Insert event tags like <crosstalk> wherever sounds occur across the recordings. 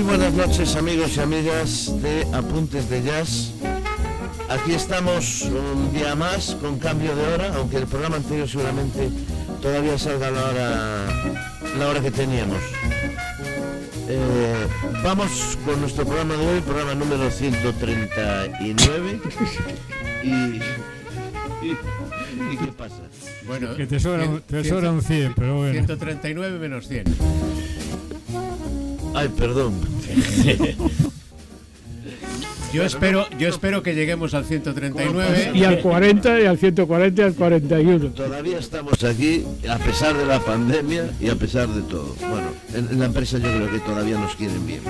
Muy buenas noches amigos y amigas de Apuntes de Jazz. Aquí estamos un día más con cambio de hora, aunque el programa anterior seguramente todavía salga la hora, la hora que teníamos. Eh, vamos con nuestro programa de hoy, programa número 139. Y, y, y ¿qué pasa? Bueno, Que te sobra, cien- te sobra un 100, pero bueno. 139 menos 100. Ay, perdón. <laughs> Yo espero, yo espero que lleguemos al 139. Y al 40, y al 140, y al 41. Todavía estamos aquí, a pesar de la pandemia y a pesar de todo. Bueno, en, en la empresa yo creo que todavía nos quieren bien.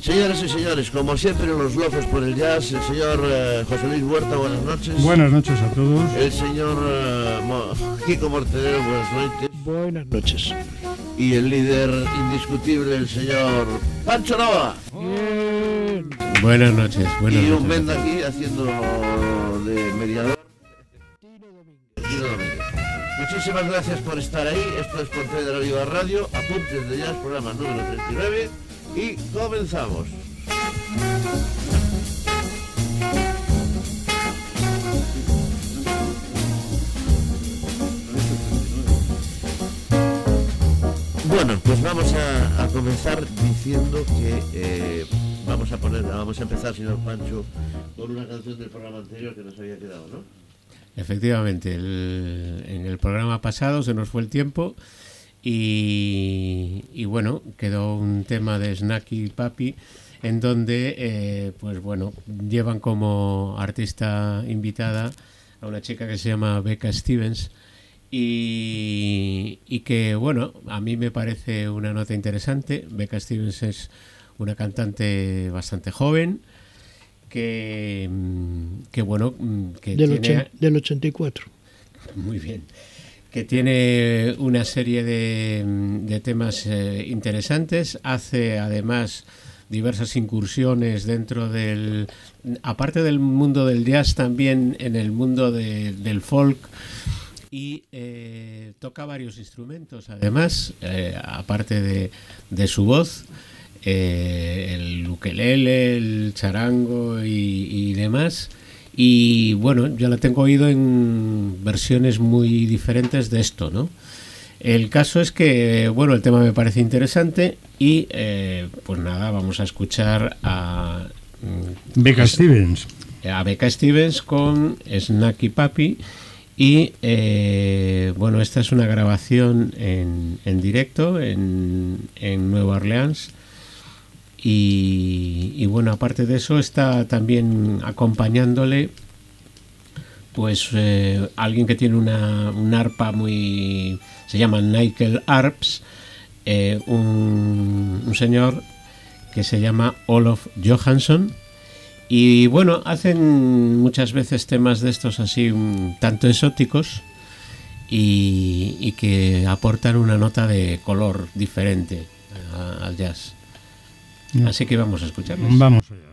Señoras y señores, como siempre los locos por el jazz, el señor eh, José Luis Huerta, buenas noches. Buenas noches a todos. El señor eh, Mo- Kiko Mortedero, buenas noches. Buenas noches. Y el líder indiscutible, el señor Pancho Nova. Bien. Buenas noches, buenas y un noches. menda aquí haciendo de mediador. Tino Domínguez. Muchísimas gracias por estar ahí. Esto es Pontevedra Viva Radio, Apuntes de Jazz, programa número 39. Y comenzamos. Bueno, pues vamos a, comenzar diciendo que eh, vamos a poner, vamos a empezar, señor Pancho, con una canción del programa anterior que nos había quedado, ¿no? Efectivamente, el- en el programa pasado se nos fue el tiempo y, y bueno, quedó un tema de Snacky Papi en donde, eh, pues bueno, llevan como artista invitada a una chica que se llama Becca Stevens y, y que, bueno, a mí me parece una nota interesante. Becca Stevens es una cantante bastante joven que, mm, que bueno, mm, que Del, tiene... ochen- del 84. Muy bien. Que tiene una serie de, de temas eh, interesantes. Hace además diversas incursiones dentro del. Aparte del mundo del jazz, también en el mundo de- del folk. Y eh, toca varios instrumentos, además, eh, aparte de, de su voz. eh, el ukelele, el charango y, y demás. Y bueno, yo la tengo oído en versiones muy diferentes de esto, ¿no? El caso es que, bueno, el tema me parece interesante y eh, pues nada, vamos a escuchar a, Becca Stevens. a Becca Stevens con Snacky Papi y eh, bueno, esta es una grabación en, en directo en, en Nueva Orleans. Y, bueno, aparte de eso está también acompañándole pues eh, alguien que tiene una, un arpa muy... se llama Nickel Arps, eh, un, un señor que se llama Olof Johansson y bueno, hacen muchas veces temas de estos así un tanto exóticos y, y que aportan una nota de color diferente a- al jazz. Así que vamos a escucharlos. Vamos allá.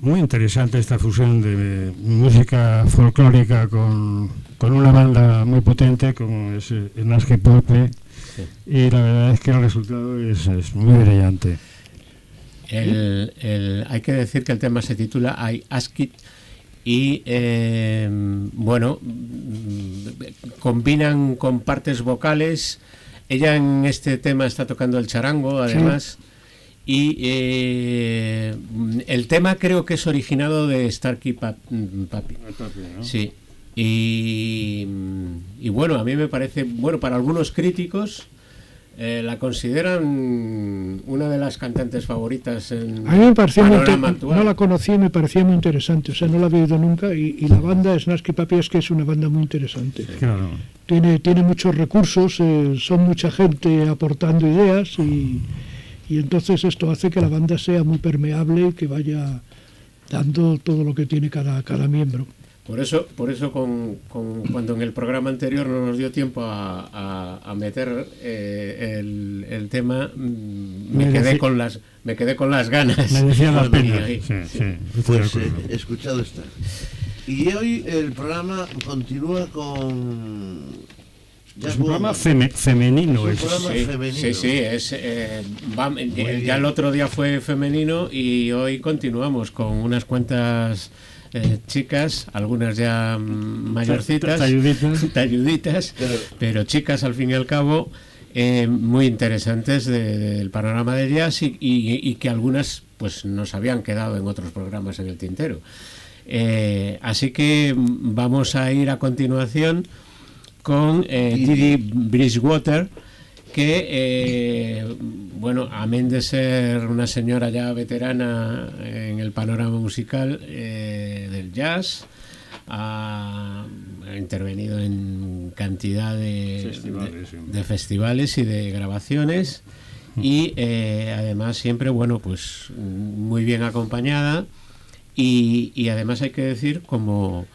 Muy interesante esta fusión de música folclórica con, con una banda muy potente como es eh, Nasque Pope y la verdad es que el resultado es, es muy brillante. El- el- hay que decir que el tema se titula I Ask It y eh, bueno combinan con partes vocales. Ella en este tema está tocando el charango además y eh, el tema creo que es originado de Starkey Pap- mm, Papi sí y, y bueno a mí me parece bueno para algunos críticos eh, la consideran una de las cantantes favoritas en A mí me pareció muy actual. no la conocí y me parecía muy interesante, o sea, no la había oído nunca y, y la banda Snasky Papi es que es una banda muy interesante. Claro. Tiene, tiene muchos recursos, eh, son mucha gente aportando ideas y, y entonces esto hace que la banda sea muy permeable y que vaya dando todo lo que tiene cada, cada miembro. Por eso, por eso con, con- cuando en el programa anterior no nos dio tiempo a, a- a meter eh, el, el tema, mm, me Me quedé decí- con las me quedé con las ganas. Me decía la Las. <laughs> Sí, Pues eh, escuchado está. Y hoy el programa continúa con... Es un programa feme- femenino. Es un es- programa Sí, femenino. sí, sí, es, eh, va- eh, ya el otro día fue femenino y hoy continuamos con unas cuantas eh, chicas, algunas ya mm, mayorcitas, talluditas. <laughs> talluditas, Pero- pero chicas al fin y al cabo eh, muy interesantes de- del panorama del jazz y, y- y que algunas pues nos habían quedado en otros programas en el tintero. Eh, así que mm, vamos a ir a continuación con eh, Didi Bridgewater, que, eh, bueno, amén de ser una señora ya veterana en el panorama musical eh, del jazz, ha, intervenido en cantidad de Festivales, de- sí. de festivales y de grabaciones y eh, además siempre bueno pues muy bien acompañada y, y además hay que decir como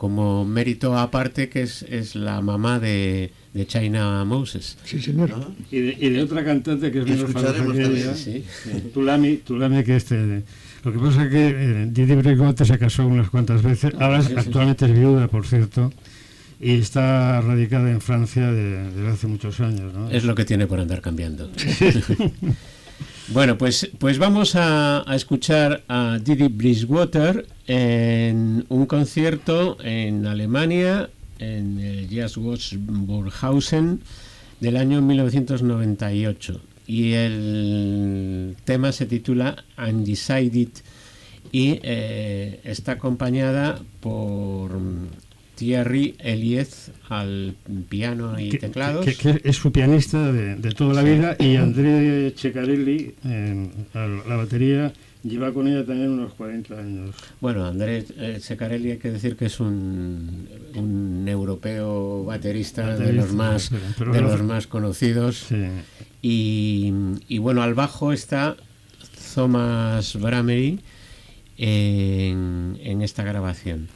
como mérito aparte que es, es la mamá de, de China Moses Sí, señor. ¿no? Y de, y de otra cantante que es menos famosa que también, ella, sí, Tulami, Tulami que este... Lo que pasa es que eh, Didi Brigote se casó unas cuantas veces, ahora Sí, sí. actualmente es viuda, por cierto, y está radicada en Francia de- desde hace muchos años. ¿no? es lo que tiene por andar cambiando <laughs> Bueno, pues, pues vamos a, escuchar a Didi Bridgewater en un concierto en Alemania, en el Jazzwatch Burghausen del año 1998. Y el tema se titula Undecided y eh, está acompañada por Thierry Eliez al piano y que, teclados. que- que es su pianista de, de toda la vida y André Ceccarelli en a la batería lleva con ella también unos 40 años. Bueno, Andrés eh, Secarelli hay que decir que es un, un europeo baterista, de los más pero- de los más conocidos Sí. y, y bueno al bajo está Thomas Bramery en, en esta grabación.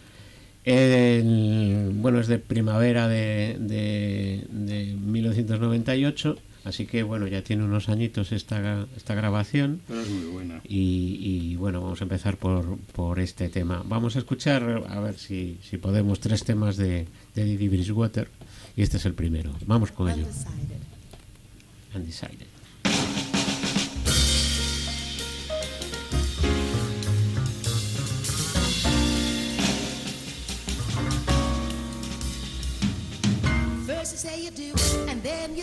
El- bueno es de primavera de, de, de 1998 así que bueno ya tiene unos añitos esta, esta grabación. Pero es muy buena. Y, y, bueno, vamos a empezar por, por este tema. Vamos a escuchar, a ver si, si podemos, tres temas de, de Didi Bridgewater. Y este es el primero. Vamos con ello. Undecided. First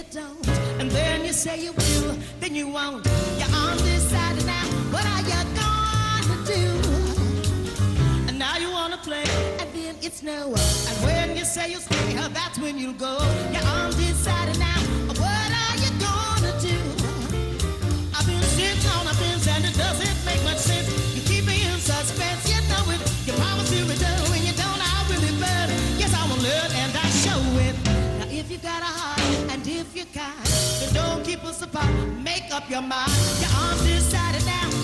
you don't. And then you say you will, then you won't. You're undecided now. What are you gonna do? And now you wanna play, and then it's no. And when you say you'll stay, that's when you'll go. You're undecided now. What are you gonna do? I've been sitting on a fence and it doesn't crucified. Make up your mind. Your arms decided now.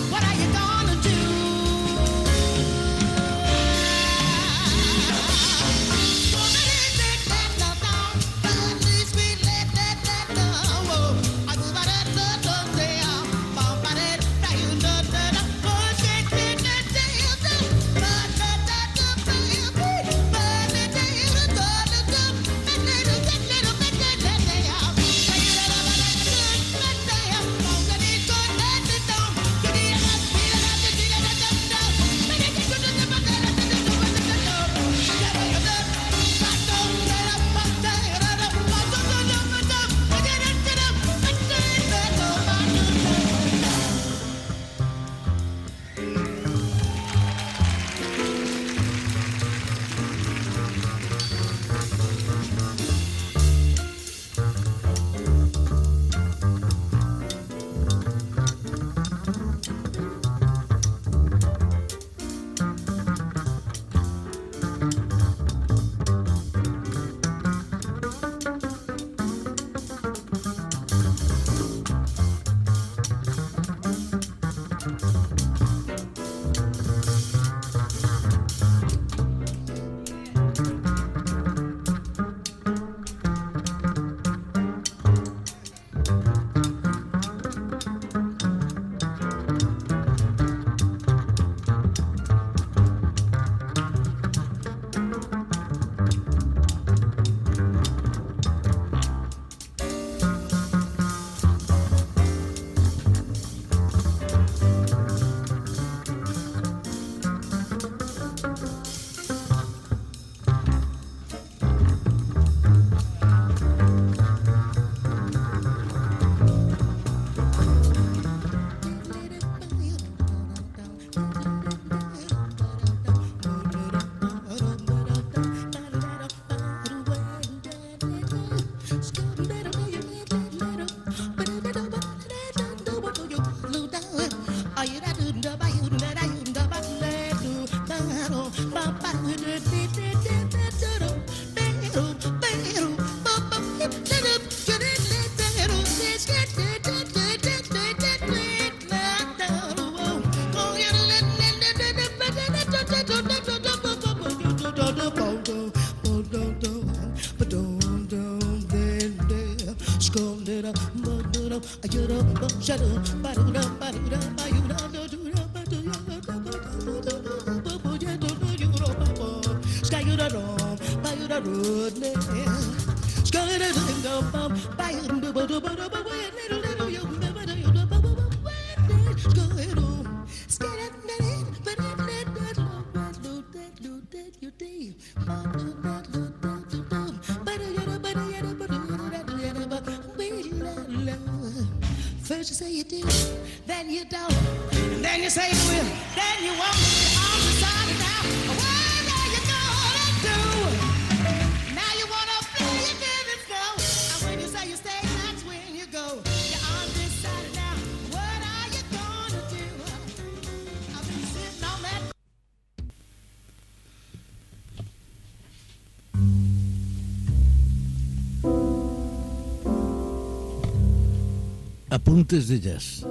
Apuntes de jazz.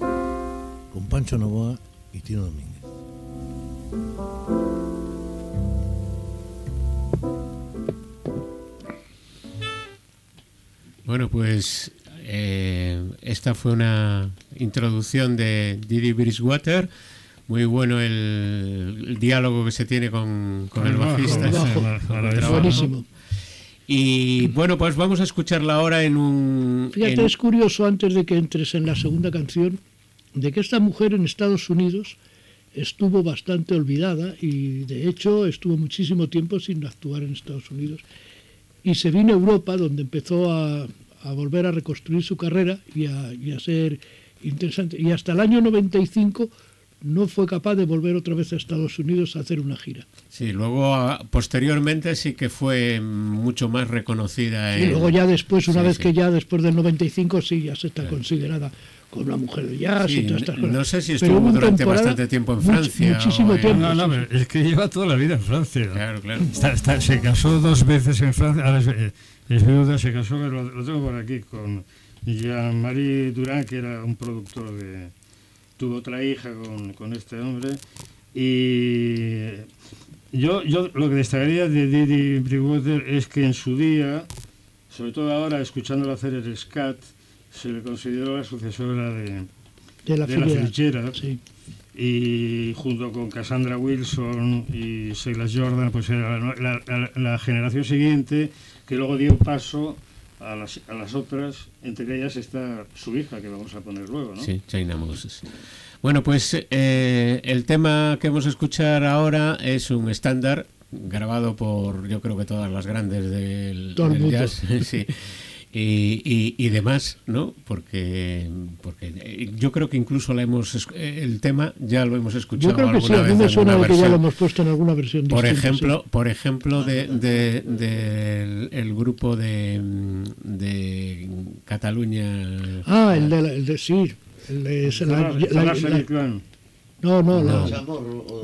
Con Pancho Novoa y Tino Domínguez. Bueno, pues eh, esta fue una introducción de Didi Bridgewater. Muy bueno el, el diálogo que se tiene con, con el bajista. bajo. Buenísimo. Y bueno, pues vamos a escucharla ahora en un... Fíjate, en- es curioso, antes de que entres en la segunda canción, de que esta mujer en Estados Unidos estuvo bastante olvidada y de hecho estuvo muchísimo tiempo sin actuar en Estados Unidos. Y se vino a Europa, donde empezó a, a volver a reconstruir su carrera y a, y a ser interesante. Y hasta el año 95 no fue capaz de volver otra vez a Estados Unidos a hacer una gira. Sí, luego a- posteriormente sí que fue mucho más reconocida. Y en- luego ya después, una Sí, vez sí. que ya después del 95, sí, ya se está considerada como la mujer de jazz Sí, y todas estas no cosas. sé si Pero estuvo durante bastante tiempo en much- Francia muchísimo o en- tiempo. No, no, pero es que lleva toda la vida en Francia. Claro, claro. Está- está- se casó dos veces en Francia, ahora es, eh, es viuda, se casó, lo, lo tengo por aquí, con Jean-Marie Durán, que era un productor de... Tuvo otra hija con, con este hombre. Y yo, yo lo que destacaría de Didi Bridgewater es que en su día, sobre todo ahora, escuchándolo hacer el scat, se le consideró la sucesora de, de la de la Sí. y junto con Cassandra Wilson y Sheila Jordan, pues era la- la generación siguiente que luego dio paso a las, a las otras, entre ellas está su hija, que vamos a poner luego, ¿no? Sí, China Moses. Bueno, pues eh, el tema que vamos a escuchar ahora es un estándar grabado por yo creo que todas las grandes del, Todo el del mundo. jazz, <laughs> sí. Y, y, y demás, ¿no? Porque, porque eh, yo creo que incluso la hemos eh, el tema ya lo hemos escuchado Yo creo que sí, alguna a mí vez me en suena de que ya lo hemos puesto en alguna versión Por distinta, ejemplo, por ejemplo de, de- del- el grupo de, de Cataluña. sí. Ah, el de, la- el de sí. El de, la- la- No, no, No.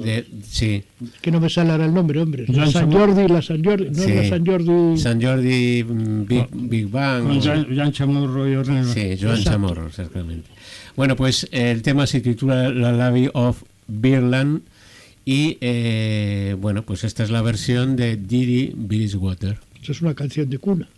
de- sí, que no me sale ahora el nombre, hombre. La San. Jordi, la San Jordi, no Sí. la San Jordi. San Jordi mm, Big, Big Bang. Con Chamorro y Ornella. Sí, Joan Exacto. Chamorro, exactamente. Bueno, pues el tema se titula La Lady of Birland y eh, bueno, pues esta es la versión de Didi Bridgewater. Eso es una canción de cuna.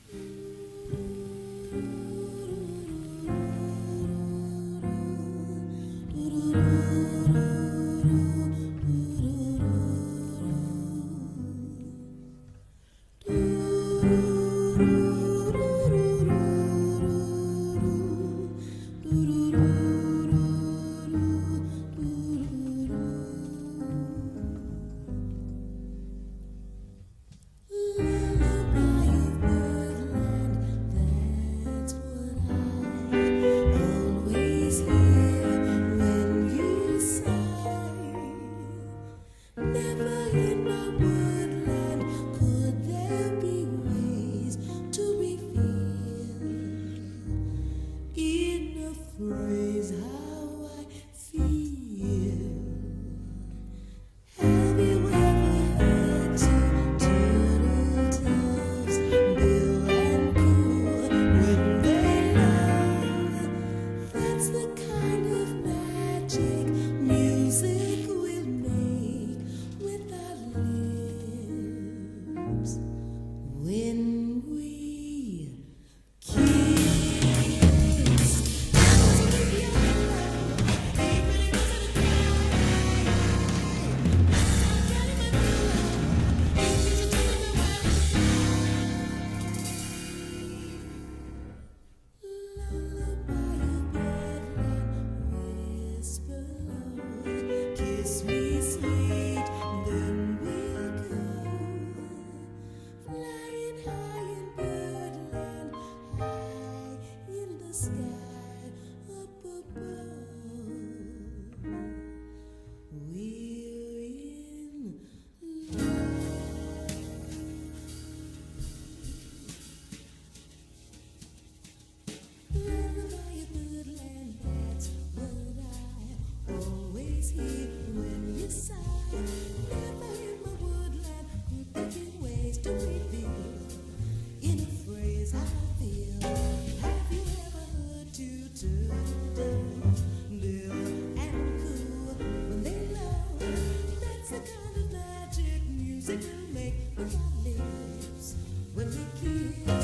When we kiss.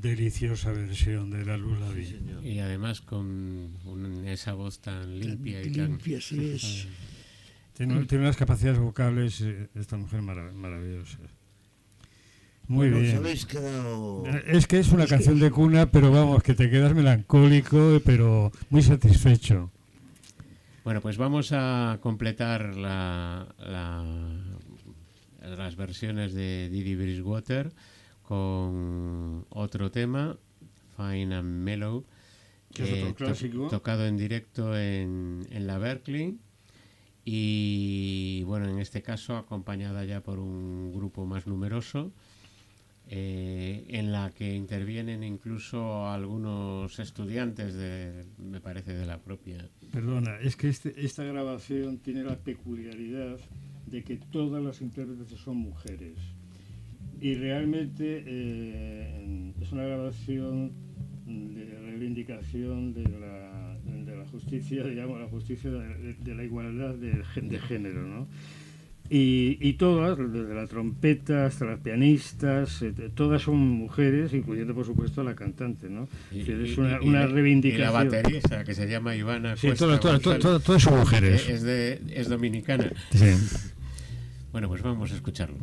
Deliciosa versión de la Lula Sí, señor. Y además con un- esa voz tan limpia y tan... limpia, sí es. <laughs> Tiene, tiene unas capacidades vocales, eh, esta mujer marav- maravillosa. Muy Bueno, bien. habéis quedado... Eh, Es que es una canción de cuna, pero vamos, que te quedas melancólico, pero muy satisfecho. Bueno, pues vamos a completar la, la- las versiones de Didi Bridgewater con otro tema, Fine and Mellow, Que es otro clásico. tocado en directo en, en la Berkeley y bueno, en este caso acompañada ya por un grupo más numeroso eh, en la que intervienen incluso algunos estudiantes de, me parece, de la propia. Perdona, es que este- esta grabación tiene la peculiaridad de que todas las intérpretes son mujeres. Y realmente eh, es una grabación de reivindicación de la, de la justicia, digamos, la justicia de, de la igualdad de, gen- de género, ¿no? Y, y todas, desde la trompeta hasta las pianistas, eh, todas son mujeres, incluyendo por supuesto a la cantante, ¿no? Y, Que es una, y- una reivindicación. Y la baterista, que se llama Ivana Sí, todas, todas, González, todas, todas son mujeres. Es, de, es dominicana. Sí. Bueno, pues vamos a escucharlo.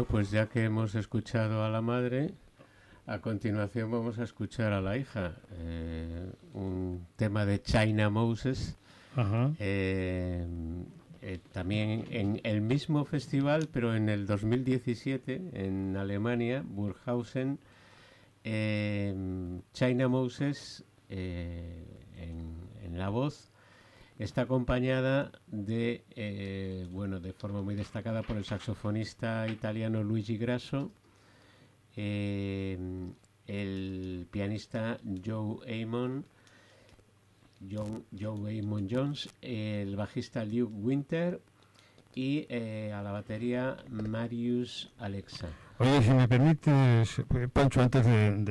Bueno, pues ya que hemos escuchado a la madre, a continuación vamos a escuchar a la hija. eh, un tema de China Moses. Ajá. eh, eh, también en el mismo festival, pero en el 2017, en Alemania, Burghausen, China Moses, en, en la voz, está acompañada de, eh, bueno, de forma muy destacada por el saxofonista italiano Luigi Grasso, eh, el pianista Joe Amon, John- Joe Amon Jones, el bajista Luke Winter y eh, a la batería Marius Alexa. Oye, si me permites, Pancho, antes de,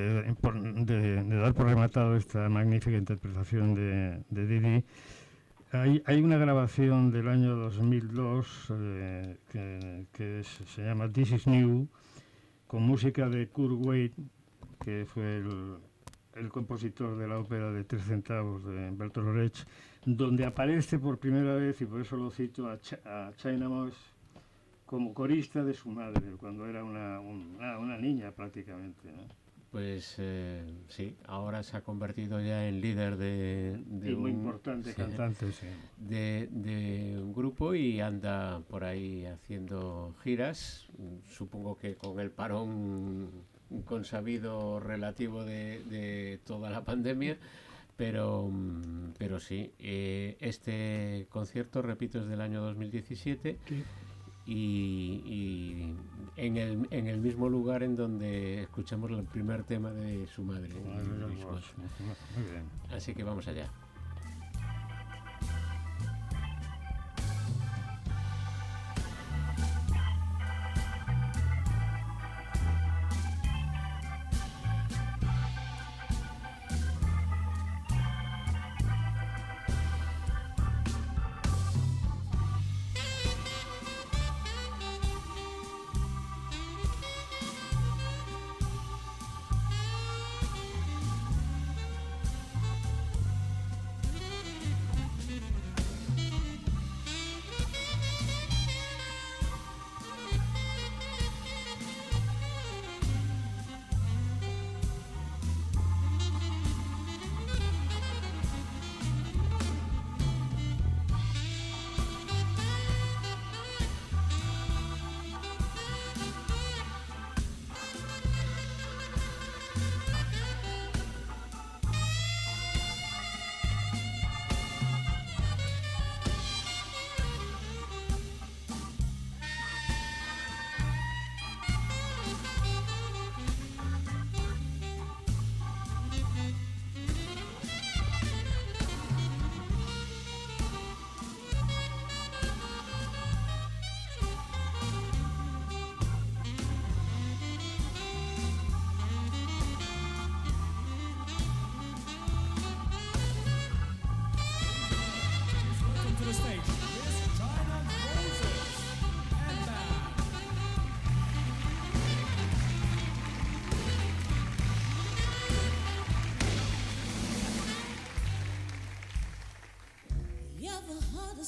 dar por rematado esta magnífica interpretación de Didi, hay, hay una grabación del año 2002 eh, que, que se llama This is New, con música de Kurt Wade, que fue el, compositor de la ópera de Tres Centavos de Bertolt Brecht, donde aparece por primera vez, y por eso lo cito, a, Ch- a China Moss como corista de su madre, cuando era una, una, una niña prácticamente. Pues eh, sí, ahora se ha convertido ya en líder de, de y muy un- importante sí, cantante, sí. de, de un grupo y anda por ahí haciendo giras, supongo que con el parón consabido relativo de, de toda la pandemia, pero, pero sí, eh, este concierto, repito, es del año 2017 Sí. Y, y en, el, en el mismo lugar en donde escuchamos el primer tema de su madre. Muy bien. Así que vamos allá.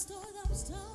todos, todos, todos.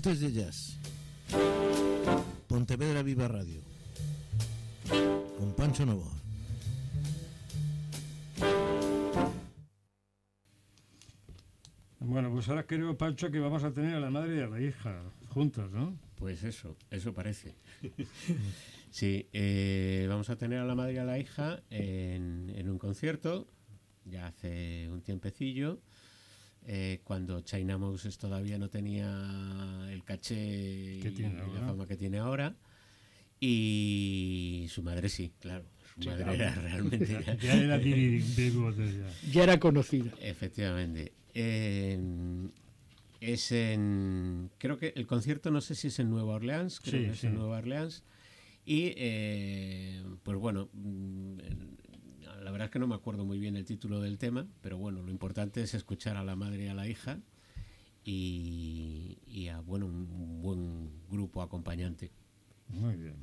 De Jazz. Pontevedra Viva Radio. Con Pancho Novoa. Bueno, pues ahora creo, Pancho, que vamos a tener a la madre y a la hija juntas, ¿no? Pues eso, eso parece. <laughs> Sí, eh, vamos a tener a la madre y a la hija en, en un concierto, ya hace un tiempecillo, eh, cuando China Moses todavía no tenía el caché y, Que tiene y la fama que tiene ahora. Y su madre sí, claro. Su madre era <laughs> realmente... Ya, ya era ya. Era <laughs> conocida. Efectivamente. Eh, es en. Creo que el concierto, no sé si es en Nueva Orleans, creo Sí, que es sí. en Nueva Orleans. Y, eh, pues bueno, mm, en- la verdad es que no me acuerdo muy bien el título del tema, pero bueno, lo importante es escuchar a la madre y a la hija y, a, bueno, un buen grupo acompañante. Muy bien.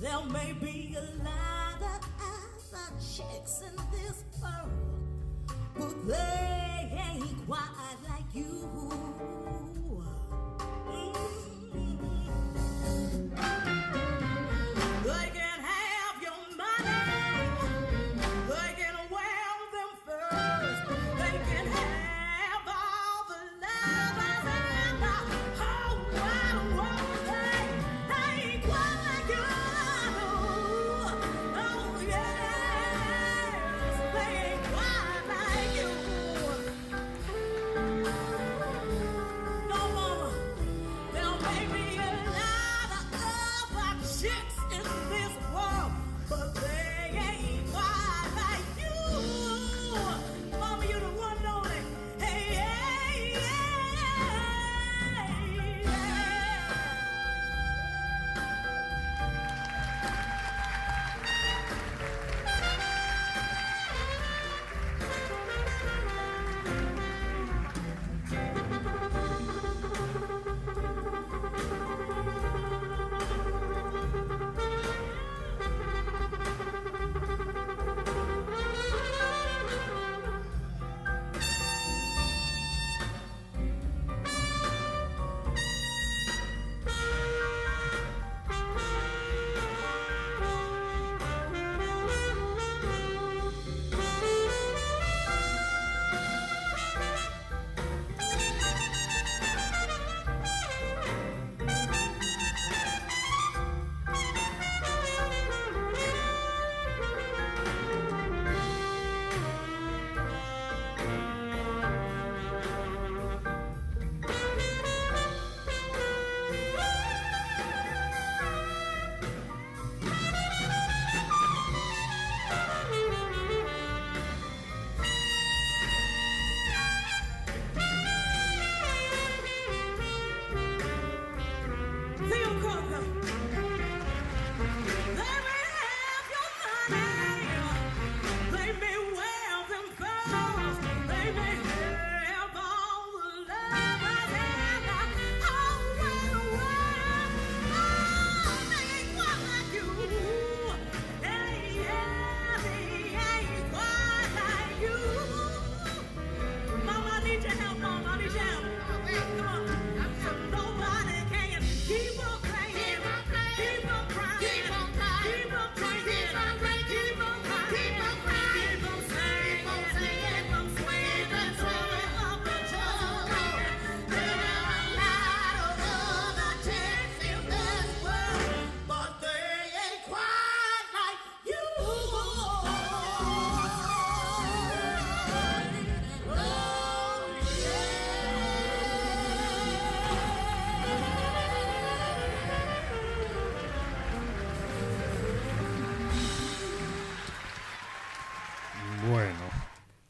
There may be a lot of other chicks in this world, but they ain't quite like you.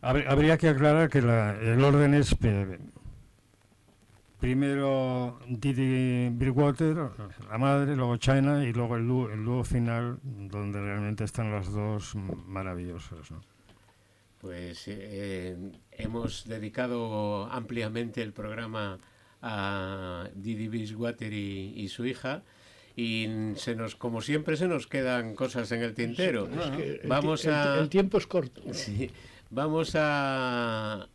Habría que aclarar que la- el orden es primero Didi Bridgewater, la madre, luego China y luego el dúo, el dúo final donde realmente están las dos maravillosas. ¿no? Pues eh, hemos dedicado ampliamente el programa a Didi Biswater y, y su hija y se nos, como siempre, se nos quedan cosas en el tintero. Es que el, Vamos el- a el tiempo es corto. Sí, vamos a,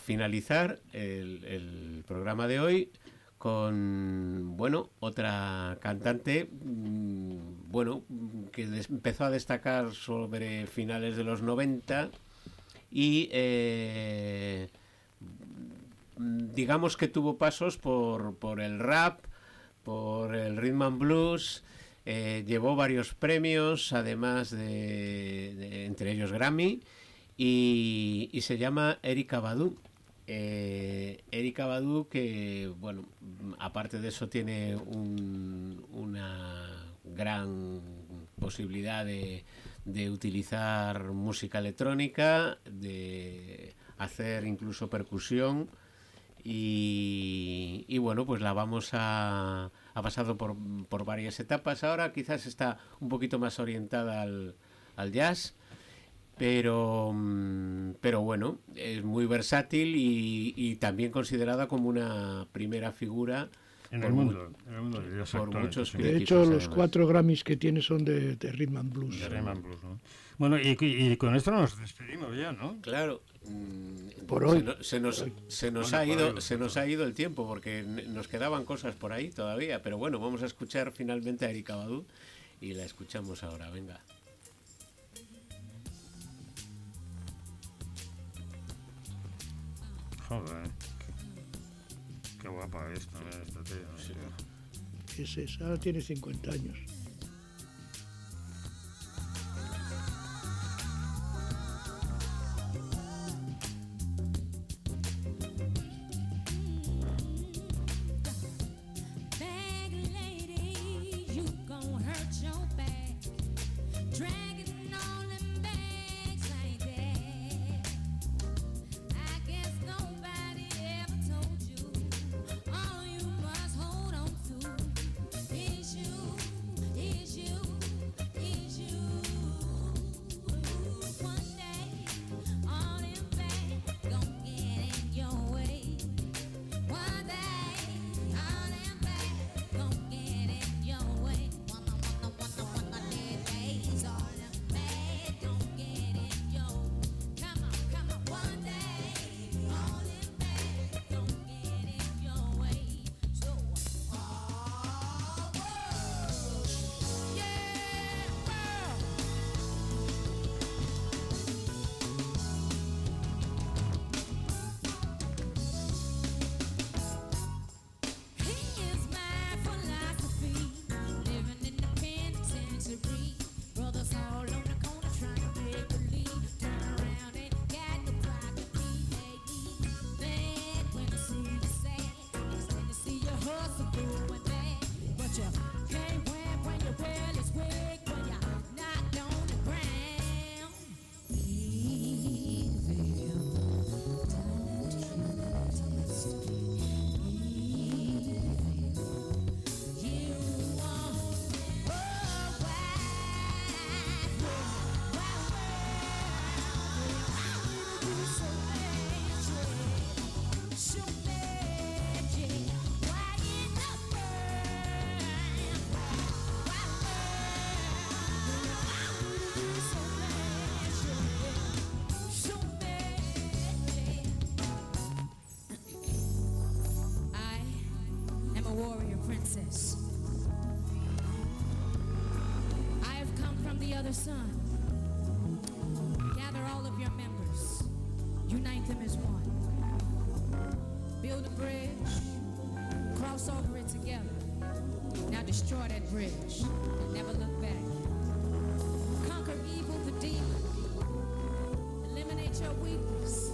finalizar el, programa de hoy con, bueno, otra cantante, mm, bueno, que empezó a destacar sobre finales de los 90 y eh, digamos que tuvo pasos por, por el rap, por el rhythm and blues, eh, llevó varios premios, además de, de- entre ellos Grammy, y, se llama Erika Badu. Eh, Erika Badu que, bueno, aparte de eso tiene un- una, gran posibilidad de, de utilizar música electrónica, de hacer incluso percusión y, y bueno, pues la vamos a... ha pasado por, por varias etapas. Ahora quizás está un poquito más orientada al, al jazz, pero, mm, pero bueno, es muy versátil y, y también considerada como una primera figura En el mu- mundo, en el mundo jazz por muchos sí. De hecho, los además. cuatro Grammys que tiene son de, de Rhythm and Blues. De Rhythm and Blues, ¿no? Bueno, y, y con esto nos despedimos ya, ¿no? Claro. mm, Por se hoy. Se nos, se nos Bueno, ha ido, hoy, se nos ha ido el tiempo porque nos quedaban cosas por ahí todavía. Pero bueno, vamos a escuchar finalmente a Erika Badu y la escuchamos ahora. Venga. Joder, qué, guapa es esta tía. tío. Es esa, ahora tiene 50 años. The sun. Gather all of your members, unite them as one. Build a bridge, cross over it together. Now destroy that bridge and never look back. Conquer evil, the demon. Eliminate your weakness.